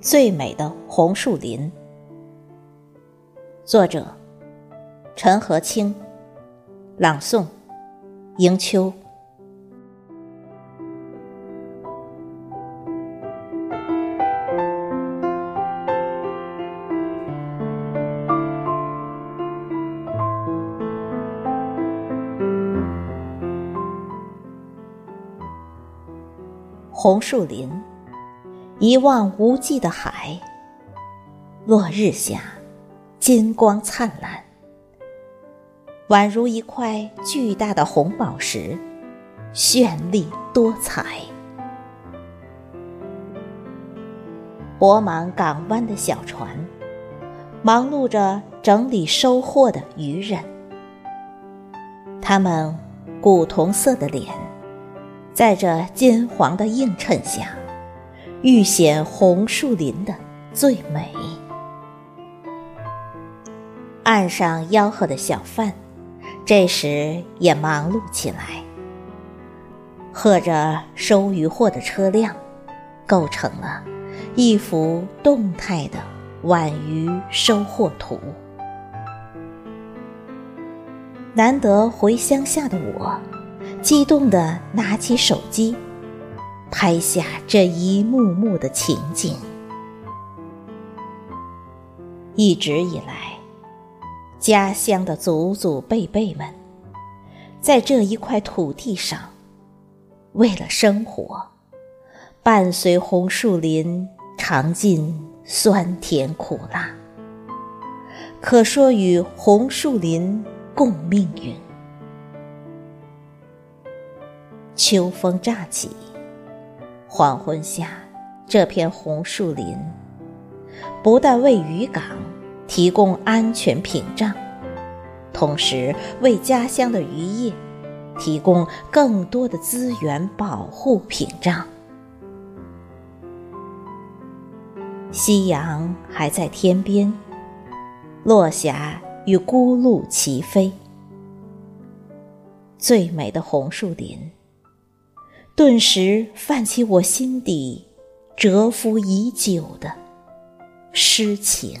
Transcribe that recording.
最美的红树林。作者：陈和清，朗诵：迎秋。红树林，一望无际的海。落日下，金光灿烂，宛如一块巨大的红宝石，绚丽多彩。泊满港湾的小船，忙碌着整理收获的渔人，他们古铜色的脸。在这金黄的映衬下，遇险红树林的最美。岸上吆喝的小贩，这时也忙碌起来，和着收渔货的车辆，构成了一幅动态的晚渔收获图。难得回乡下的我。激动地拿起手机，拍下这一幕幕的情景。一直以来，家乡的祖祖辈辈们，在这一块土地上，为了生活，伴随红树林尝尽酸甜苦辣，可说与红树林共命运。秋风乍起，黄昏下，这片红树林不但为渔港提供安全屏障，同时为家乡的渔业提供更多的资源保护屏障。夕阳还在天边，落霞与孤鹭齐飞，最美的红树林。顿时泛起我心底蛰伏已久的诗情。